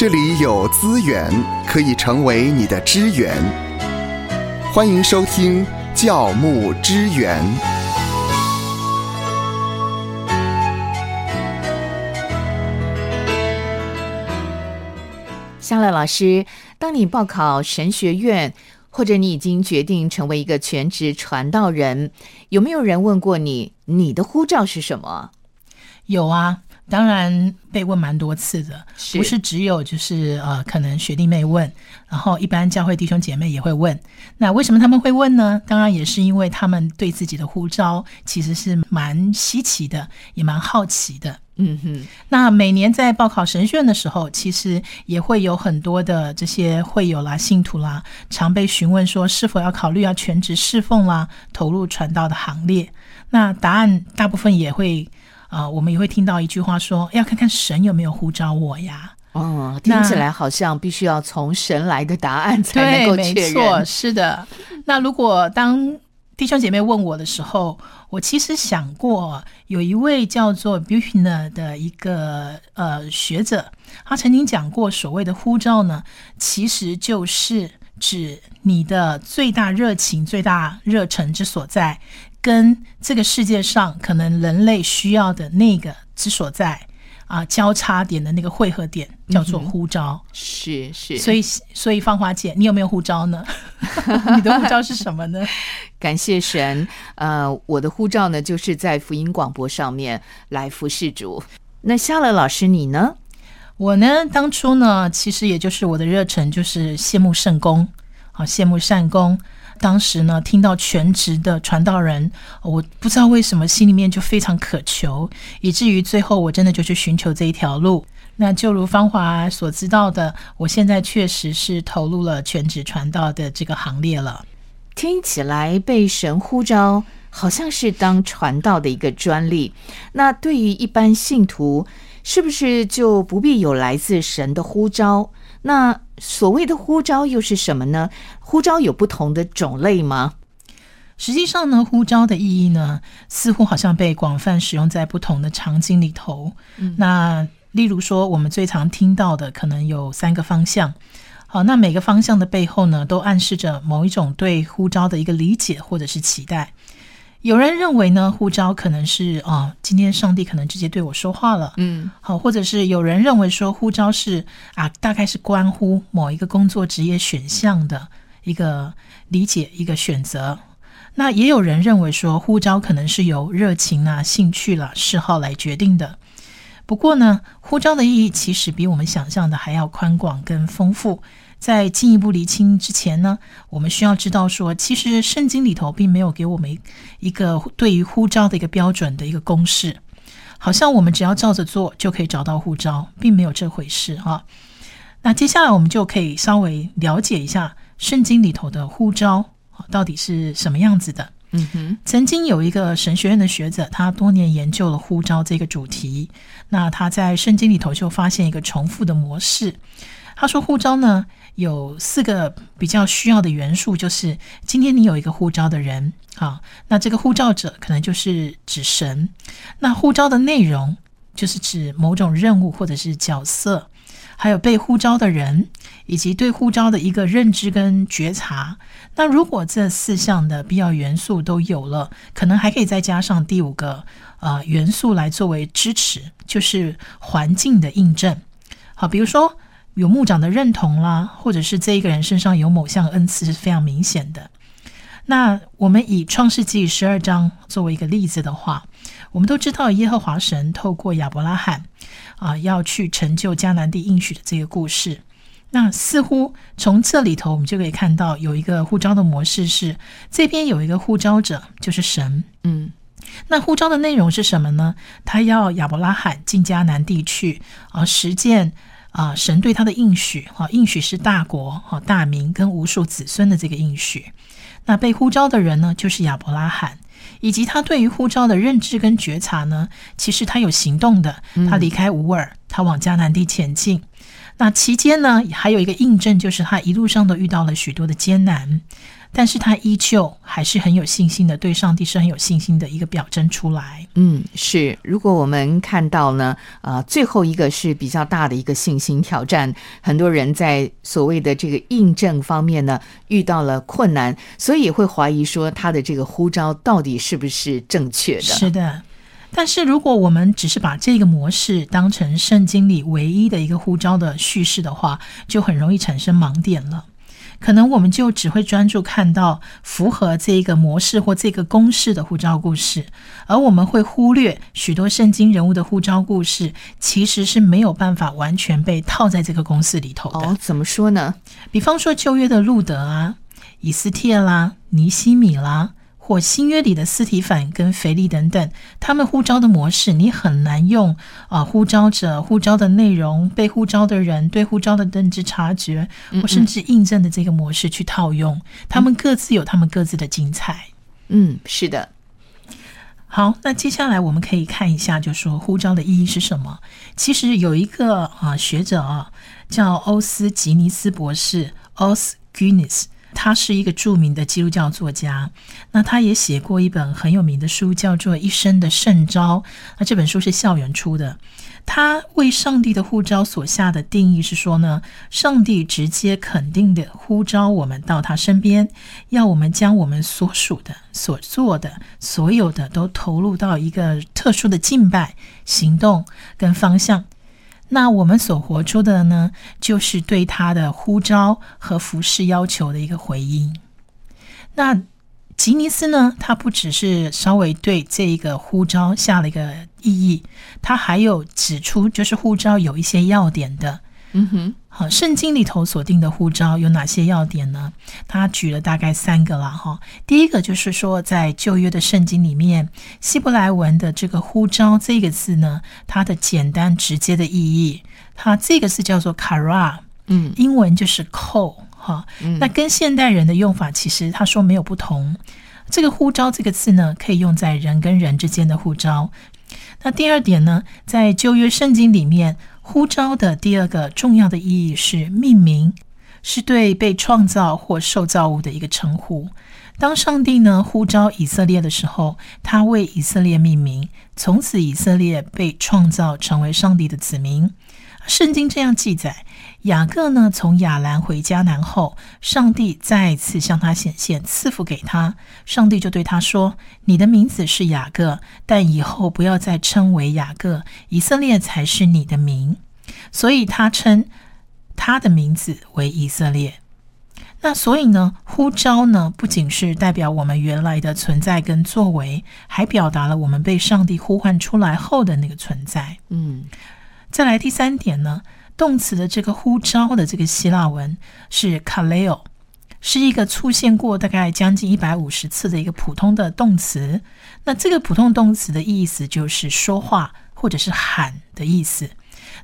这里有资源可以成为你的支援。欢迎收听教牧支援。夏乐老师，当你报考神学院，或者你已经决定成为一个全职传道人，有没有人问过你，你的护照是什么？有啊，当然被问蛮多次的，是不是只有就是呃，可能学弟妹问，然后一般教会弟兄姐妹也会问。那为什么他们会问呢？当然也是因为他们对自己的呼召其实是蛮稀奇的，也蛮好奇的。嗯哼，那每年在报考神学院的时候，其实也会有很多的这些会友啦、信徒啦，常被询问说是否要考虑要全职侍奉啦，投入传道的行列。那答案大部分也会啊、我们也会听到一句话说，要看看神有没有呼召我呀。哦，听起来好像必须要从神来的答案才能够确认没错，是的。那如果当弟兄姐妹问我的时候，我其实想过，有一位叫做 Buchner 的一个呃学者，他曾经讲过，所谓的呼召呢，其实就是指你的最大热情、最大热忱之所在，跟这个世界上可能人类需要的那个之所在啊交叉点的那个汇合点，叫做呼召。是是，所以，所以芳华姐，你有没有护照呢？你的护照是什么呢？感谢神。呃，我的呼召呢，就是在福音广播上面来服侍主。那夏乐老师，你呢？我呢，当初呢，其实也就是我的热忱，就是羡慕圣公，好羡慕善功。当时呢，听到全职的传道人，我不知道为什么心里面就非常渴求，以至于最后我真的就去寻求这一条路。那就如芳华所知道的，我现在确实是投入了全职传道的这个行列了。听起来被神呼召，好像是当传道的一个专利。那对于一般信徒，是不是就不必有来自神的呼召？那所谓的呼召又是什么呢？呼召有不同的种类吗？实际上呢，呼召的意义呢，似乎好像被广泛使用在不同的场景里头。那例如说，我们最常听到的可能有三个方向。好，那每个方向的背后呢，都暗示着某一种对呼召的一个理解或者是期待。有人认为呢，呼召可能是啊、今天上帝可能直接对我说话了，嗯，好，或者是有人认为说呼召是啊，大概是关乎某一个工作职业选项的一个理解、一个选择。那也有人认为说呼召可能是由热情啊、兴趣啦、嗜好来决定的。不过呢，呼召的意义其实比我们想象的还要宽广跟丰富。在进一步厘清之前呢，我们需要知道说，其实圣经里头并没有给我们一个对于呼召的一个标准的一个公式。好像我们只要照着做就可以找到呼召，并没有这回事哈。那接下来我们就可以稍微了解一下圣经里头的呼召啊到底是什么样子的。嗯哼，曾经有一个神学院的学者，他多年研究了呼召这个主题。那他在圣经里头就发现一个重复的模式。他说，呼召呢有四个比较需要的元素，就是今天你有一个护照的人啊，那这个护照者可能就是指神。那护照的内容就是指某种任务或者是角色，还有被护照的人，以及对护照的一个认知跟觉察。那如果这四项的必要元素都有了，可能还可以再加上第五个呃元素来作为支持，就是环境的印证。好，比如说有牧长的认同啦，或者是这一个人身上有某项恩赐是非常明显的。那我们以创世纪十二章作为一个例子的话，我们都知道耶和华神透过亚伯拉罕啊，要去成就迦南地应许的这个故事。那似乎从这里头，我们就可以看到有一个呼召的模式是，这边有一个呼召者，就是神。嗯，那呼召的内容是什么呢？他要亚伯拉罕进迦南地去啊，实践啊神对他的应许啊，应许是大国啊、大民跟无数子孙的这个应许。那被呼召的人呢，就是亚伯拉罕，以及他对于呼召的认知跟觉察呢，其实他有行动的，他离开乌尔，他往迦南地前进。那期间呢，还有一个印证，就是他一路上都遇到了许多的艰难。但是他依旧还是很有信心的，对上帝是很有信心的一个表征出来。嗯，是。如果我们看到呢，呃，最后一个是比较大的一个信心挑战，很多人在所谓的这个印证方面呢遇到了困难，所以也会怀疑说他的这个呼召到底是不是正确的。是的。但是如果我们只是把这个模式当成圣经里唯一的一个呼召的叙事的话，就很容易产生盲点了。可能我们就只会专注看到符合这个模式或这个公式的护照故事，而我们会忽略许多圣经人物的护照故事其实是没有办法完全被套在这个公式里头的。哦，怎么说呢？比方说旧约的路德啊、以斯帖啦、尼西米啦。或新约里的斯提凡跟腓力等等，他们呼召的模式，你很难用啊呼召者、呼召的内容、被呼召的人对呼召的认知察觉，或甚至印证的这个模式去套用。他们各自有他们各自的精彩。嗯，是的。好，那接下来我们可以看一下，就说呼召的意义是什么。其实有一个啊学者啊，叫欧斯吉尼斯博士 （Os Guinness）。他是一个著名的基督教作家，那他也写过一本很有名的书，叫做《一生的圣招》。那这本书是校园出的。他为上帝的呼召所下的定义是说呢，上帝直接肯定的呼召我们到他身边，要我们将我们所属的、所做的、所有的都投入到一个特殊的敬拜行动跟方向。那我们所活出的呢，就是对他的呼召和服饰要求的一个回应。那吉尼斯呢，他不只是稍微对这个呼召下了一个意义，他还有指出，就是呼召有一些要点的。嗯哼，好，圣经里头所定的呼召有哪些要点呢？他举了大概三个了哈。第一个就是说，在旧约的圣经里面，希伯来文的这个呼召这个字呢，它的简单直接的意义，它这个字叫做 kara，嗯，英文就是 call 哈。那跟现代人的用法其实他说没有不同。这个呼召这个字呢，可以用在人跟人之间的呼召。那第二点呢，在旧约圣经里面。呼召的第二个重要的意义是命名，是对被创造或受造物的一个称呼。当上帝呢呼召以色列的时候，他为以色列命名，从此以色列被创造成为上帝的子民。圣经这样记载：雅各呢从亚兰回迦南后，上帝再次向他显现，赐福给他。上帝就对他说：“你的名字是雅各，但以后不要再称为雅各，以色列才是你的名。”所以，他称他的名字为以色列。那所以呢，呼召呢不仅是代表我们原来的存在跟作为，还表达了我们被上帝呼唤出来后的那个存在。嗯。再来第三点呢，动词的这个呼召的这个希腊文是 kaleo，是一个出现过大概将近一百五十次的一个普通的动词。那这个普通动词的意思就是说话或者是喊的意思。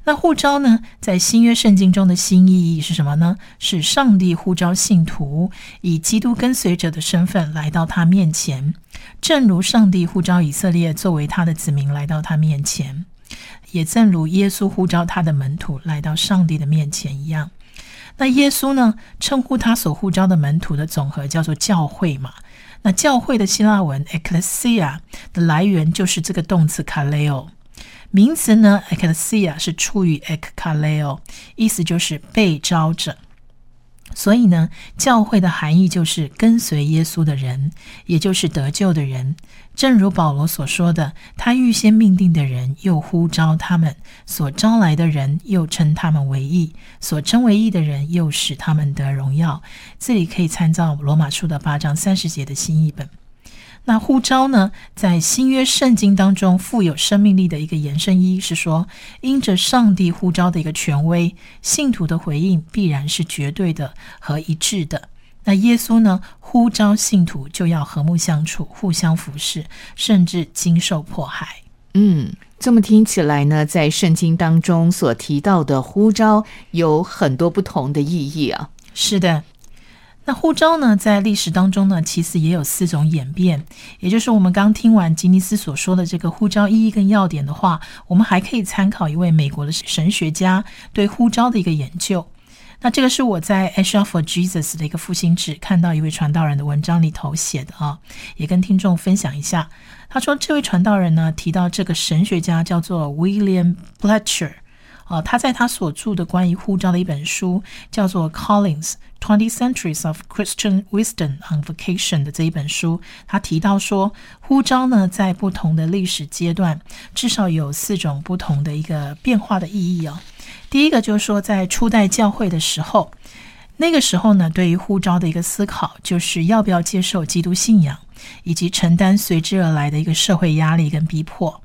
那呼召呢，在新约圣经中的新意义是什么呢？是上帝呼召信徒以基督跟随者的身份来到他面前，正如上帝呼召以色列作为他的子民来到他面前。也正如耶稣呼召他的门徒来到上帝的面前一样，那耶稣呢，称呼他所呼召的门徒的总和叫做教会嘛？那教会的希腊文 ecclesia 的来源就是这个动词 kaleo，名词呢 ecclesia 是出于 ekkaleo，意思就是被招者。所以呢，教会的含义就是跟随耶稣的人，也就是得救的人。正如保罗所说的，他预先命定的人，又呼召他们；所招来的人，又称他们为义；所称为义的人，又使他们得荣耀。这里可以参照罗马书的八章三十节的新译本。那呼召呢，在新约圣经当中富有生命力的一个延伸一是说，因着上帝呼召的一个权威，信徒的回应必然是绝对的和一致的。那耶稣呢，呼召信徒就要和睦相处，互相服侍，甚至经受迫害。嗯，这么听起来呢，在圣经当中所提到的呼召有很多不同的意义啊。是的。那呼召呢，在历史当中呢，其实也有四种演变。也就是我们刚听完吉尼斯所说的这个呼召意义跟要点的话，我们还可以参考一位美国的神学家对呼召的一个研究。那这个是我在《a s h a for Jesus》的一个复兴纸看到一位传道人的文章里头写的啊，也跟听众分享一下。他说，这位传道人呢提到这个神学家叫做 William Bletcher。啊，他在他所著的关于呼召的一本书，叫做《Collins Twenty Centuries of Christian Wisdom on Vocation》的这一本书，他提到说，呼召呢，在不同的历史阶段，至少有四种不同的一个变化的意义哦。第一个就是说，在初代教会的时候，那个时候呢，对于呼召的一个思考，就是要不要接受基督信仰，以及承担随之而来的一个社会压力跟逼迫。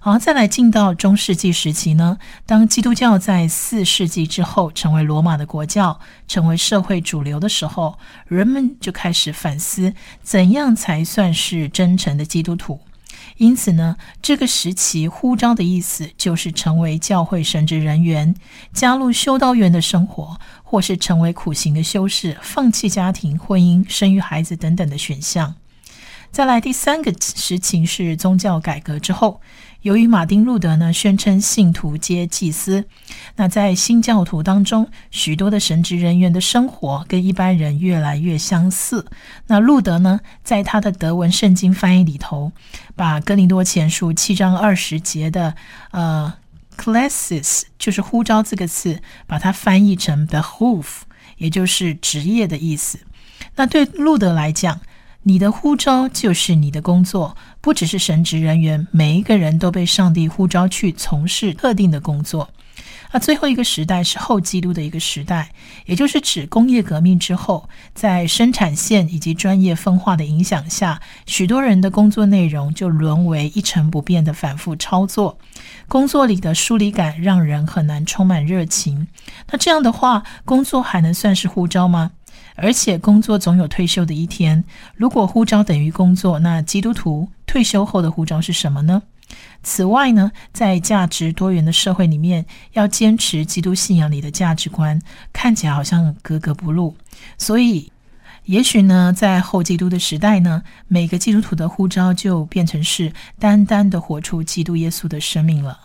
好，再来进到中世纪时期呢，当基督教在四世纪之后成为罗马的国教，成为社会主流的时候，人们就开始反思怎样才算是真诚的基督徒。因此呢，这个时期呼召的意思就是成为教会神职人员，加入修道院的生活，或是成为苦行的修士，放弃家庭、婚姻、生育孩子等等的选项。再来第三个时期是宗教改革之后。由于马丁路德呢宣称信徒皆祭司，那在新教徒当中，许多的神职人员的生活跟一般人越来越相似。那路德呢，在他的德文圣经翻译里头，把哥林多前书七章二十节的呃 classes 就是呼召这个词，把它翻译成 the hoof，也就是职业的意思。那对路德来讲，你的呼召就是你的工作，不只是神职人员，每一个人都被上帝呼召去从事特定的工作。啊，最后一个时代是后基督的一个时代，也就是指工业革命之后，在生产线以及专业分化的影响下，许多人的工作内容就沦为一成不变的反复操作，工作里的疏离感让人很难充满热情。那这样的话，工作还能算是呼召吗？而且工作总有退休的一天。如果呼召等于工作，那基督徒退休后的呼召是什么呢？此外呢，在价值多元的社会里面，要坚持基督信仰里的价值观，看起来好像格格不入。所以，也许呢，在后基督的时代呢，每个基督徒的呼召就变成是单单的活出基督耶稣的生命了。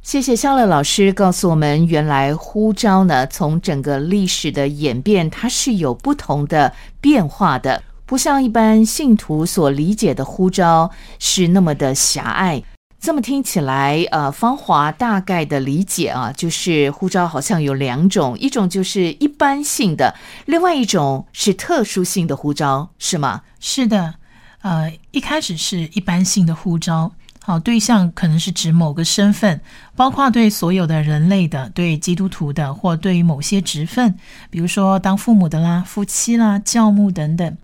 谢谢肖乐老师告诉我们，原来呼召呢，从整个历史的演变，它是有不同的变化的，不像一般信徒所理解的呼召是那么的狭隘。这么听起来，呃，芳华大概的理解啊，就是呼召好像有两种，一种就是一般性的，另外一种是特殊性的呼召，是吗？是的，呃，一开始是一般性的呼召。好，对象可能是指某个身份，包括对所有的人类的，对基督徒的，或对于某些职分，比如说当父母的啦、夫妻啦、教牧等等。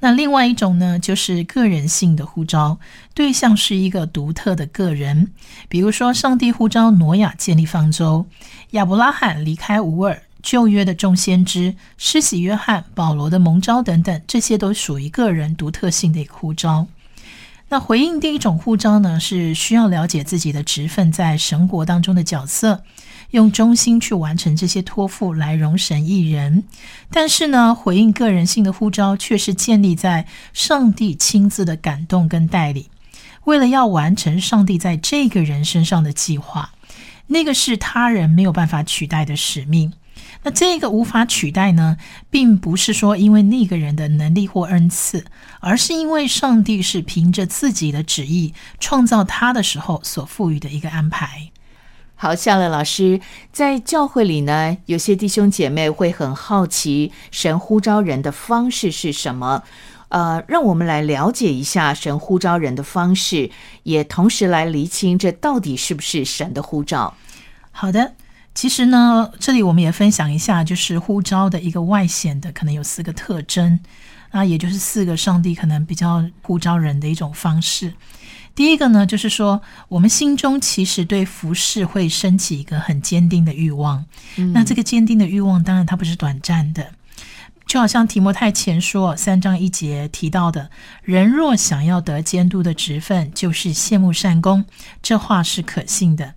那另外一种呢，就是个人性的呼召，对象是一个独特的个人，比如说上帝呼召挪亚建立方舟，亚伯拉罕离开吾尔，旧约的众先知，施洗约翰、保罗的蒙召等等，这些都属于个人独特性的一个呼召。那回应第一种呼召呢，是需要了解自己的职分在神国当中的角色，用忠心去完成这些托付来容神一人。但是呢，回应个人性的呼召，却是建立在上帝亲自的感动跟带领，为了要完成上帝在这个人身上的计划，那个是他人没有办法取代的使命。那这个无法取代呢，并不是说因为那个人的能力或恩赐，而是因为上帝是凭着自己的旨意创造他的时候所赋予的一个安排。好，夏乐老师在教会里呢，有些弟兄姐妹会很好奇神呼召人的方式是什么？呃，让我们来了解一下神呼召人的方式，也同时来厘清这到底是不是神的呼召。好的。其实呢，这里我们也分享一下，就是呼召的一个外显的，可能有四个特征啊，也就是四个上帝可能比较呼召人的一种方式。第一个呢，就是说我们心中其实对服饰会升起一个很坚定的欲望。那这个坚定的欲望，当然它不是短暂的，就好像提摩太前说三章一节提到的：“人若想要得监督的职分，就是羡慕善功。”这话是可信的。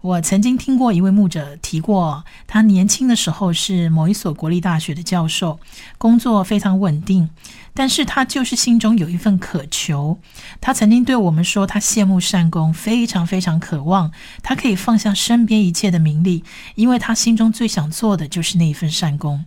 我曾经听过一位牧者提过，他年轻的时候是某一所国立大学的教授，工作非常稳定，但是他就是心中有一份渴求。他曾经对我们说，他羡慕善功，非常非常渴望他可以放下身边一切的名利，因为他心中最想做的就是那一份善功。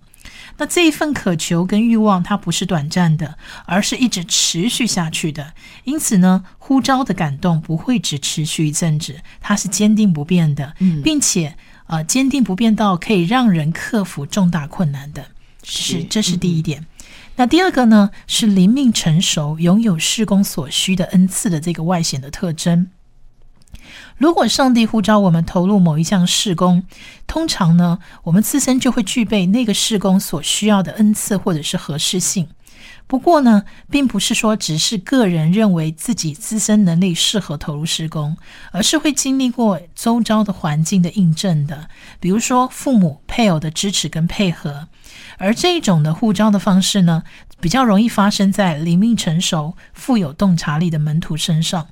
那这一份渴求跟欲望，它不是短暂的，而是一直持续下去的。因此呢，呼召的感动不会只持续一阵子，它是坚定不变的，并且呃，坚定不变到可以让人克服重大困难的。是，这是第一点。那第二个呢，是灵命成熟，拥有事工所需的恩赐的这个外显的特征。如果上帝呼召我们投入某一项事工，通常呢，我们自身就会具备那个事工所需要的恩赐或者是合适性。不过呢，并不是说只是个人认为自己自身能力适合投入施工，而是会经历过周遭的环境的印证的，比如说父母、配偶的支持跟配合。而这种的呼召的方式呢，比较容易发生在灵命成熟、富有洞察力的门徒身上。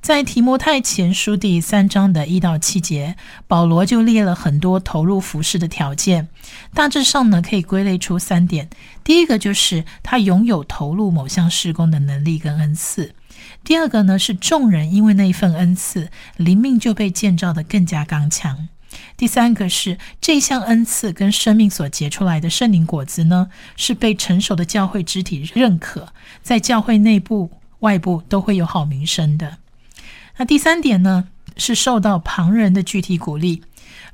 在提摩太前书第三章的一到七节，保罗就列了很多投入服饰的条件，大致上呢可以归类出三点：第一个就是他拥有投入某项事工的能力跟恩赐；第二个呢是众人因为那一份恩赐，灵命就被建造的更加刚强；第三个是这项恩赐跟生命所结出来的圣灵果子呢，是被成熟的教会肢体认可，在教会内部、外部都会有好名声的。那第三点呢，是受到旁人的具体鼓励。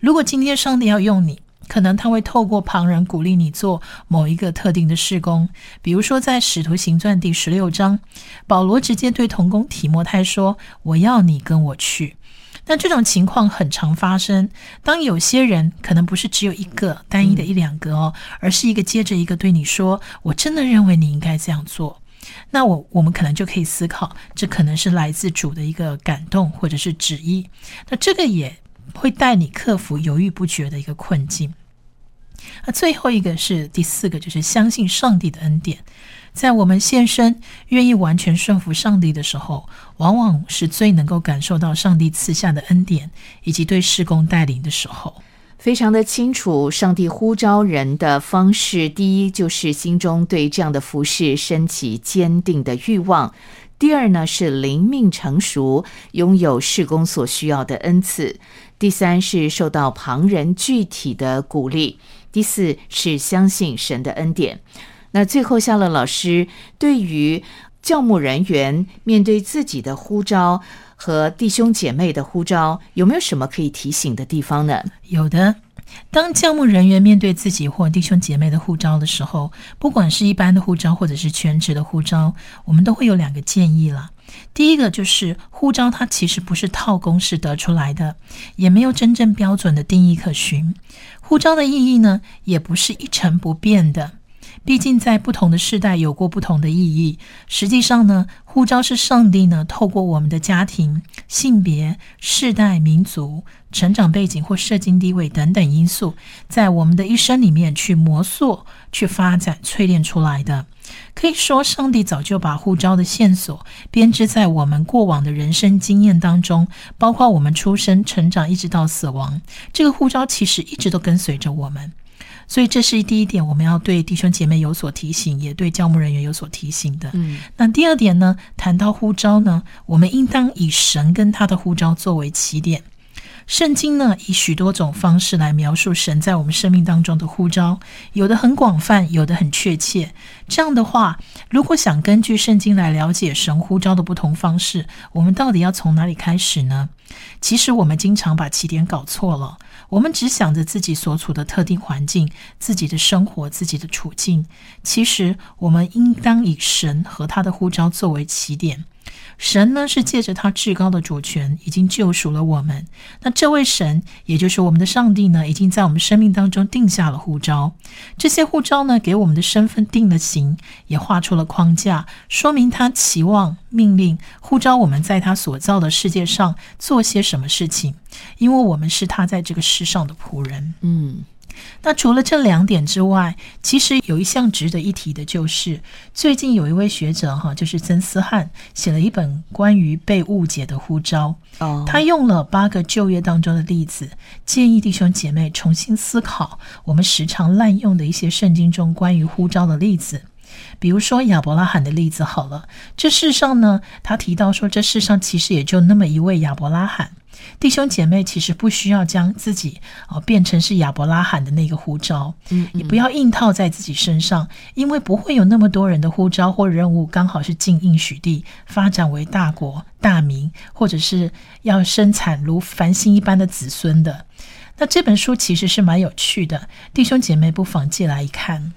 如果今天上帝要用你，可能他会透过旁人鼓励你做某一个特定的事工。比如说，在《使徒行传》第十六章，保罗直接对童工提摩太说：“我要你跟我去。”那这种情况很常发生。当有些人可能不是只有一个单一的一两个哦，而是一个接着一个对你说：“我真的认为你应该这样做。”那我我们可能就可以思考，这可能是来自主的一个感动或者是旨意。那这个也会带你克服犹豫不决的一个困境。那最后一个是第四个，就是相信上帝的恩典。在我们献身、愿意完全顺服上帝的时候，往往是最能够感受到上帝赐下的恩典以及对施工带领的时候。非常的清楚，上帝呼召人的方式，第一就是心中对这样的服饰升起坚定的欲望；第二呢是灵命成熟，拥有事工所需要的恩赐；第三是受到旁人具体的鼓励；第四是相信神的恩典。那最后，夏乐老师对于教牧人员面对自己的呼召。和弟兄姐妹的呼召，有没有什么可以提醒的地方呢？有的。当教牧人员面对自己或弟兄姐妹的呼召的时候，不管是一般的呼召或者是全职的呼召，我们都会有两个建议了。第一个就是呼召，它其实不是套公式得出来的，也没有真正标准的定义可循。呼召的意义呢，也不是一成不变的。毕竟，在不同的世代有过不同的意义。实际上呢，护照是上帝呢透过我们的家庭、性别、世代、民族、成长背景或社经地位等等因素，在我们的一生里面去磨塑、去发展、淬炼出来的。可以说，上帝早就把护照的线索编织在我们过往的人生经验当中，包括我们出生、成长一直到死亡，这个护照其实一直都跟随着我们。所以这是第一点，我们要对弟兄姐妹有所提醒，也对教牧人员有所提醒的。嗯，那第二点呢，谈到呼召呢，我们应当以神跟他的呼召作为起点。圣经呢，以许多种方式来描述神在我们生命当中的呼召，有的很广泛，有的很确切。这样的话，如果想根据圣经来了解神呼召的不同方式，我们到底要从哪里开始呢？其实我们经常把起点搞错了。我们只想着自己所处的特定环境、自己的生活、自己的处境。其实，我们应当以神和他的呼召作为起点。神呢，是借着他至高的主权，已经救赎了我们。那这位神，也就是我们的上帝呢，已经在我们生命当中定下了护照。这些护照呢，给我们的身份定了型，也画出了框架，说明他期望、命令、护照我们在他所造的世界上做些什么事情。因为我们是他在这个世上的仆人。嗯。那除了这两点之外，其实有一项值得一提的，就是最近有一位学者哈，就是曾思汉写了一本关于被误解的呼召。哦，他用了八个就业当中的例子，建议弟兄姐妹重新思考我们时常滥用的一些圣经中关于呼召的例子。比如说亚伯拉罕的例子，好了，这世上呢，他提到说，这世上其实也就那么一位亚伯拉罕。弟兄姐妹其实不需要将自己哦变成是亚伯拉罕的那个呼召，嗯，也不要硬套在自己身上，因为不会有那么多人的呼召或任务刚好是进应许地，发展为大国大名，或者是要生产如繁星一般的子孙的。那这本书其实是蛮有趣的，弟兄姐妹不妨借来一看。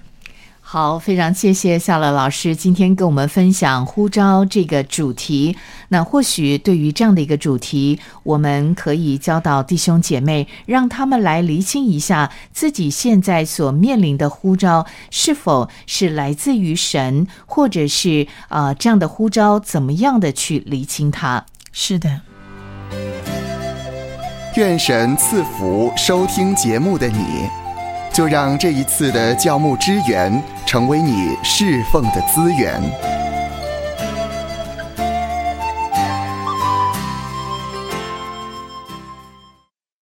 好，非常谢谢夏乐老师今天跟我们分享呼召这个主题。那或许对于这样的一个主题，我们可以教导弟兄姐妹，让他们来厘清一下自己现在所面临的呼召是否是来自于神，或者是呃这样的呼召怎么样的去厘清它。是的，愿神赐福收听节目的你，就让这一次的教牧支援成为你侍奉的资源。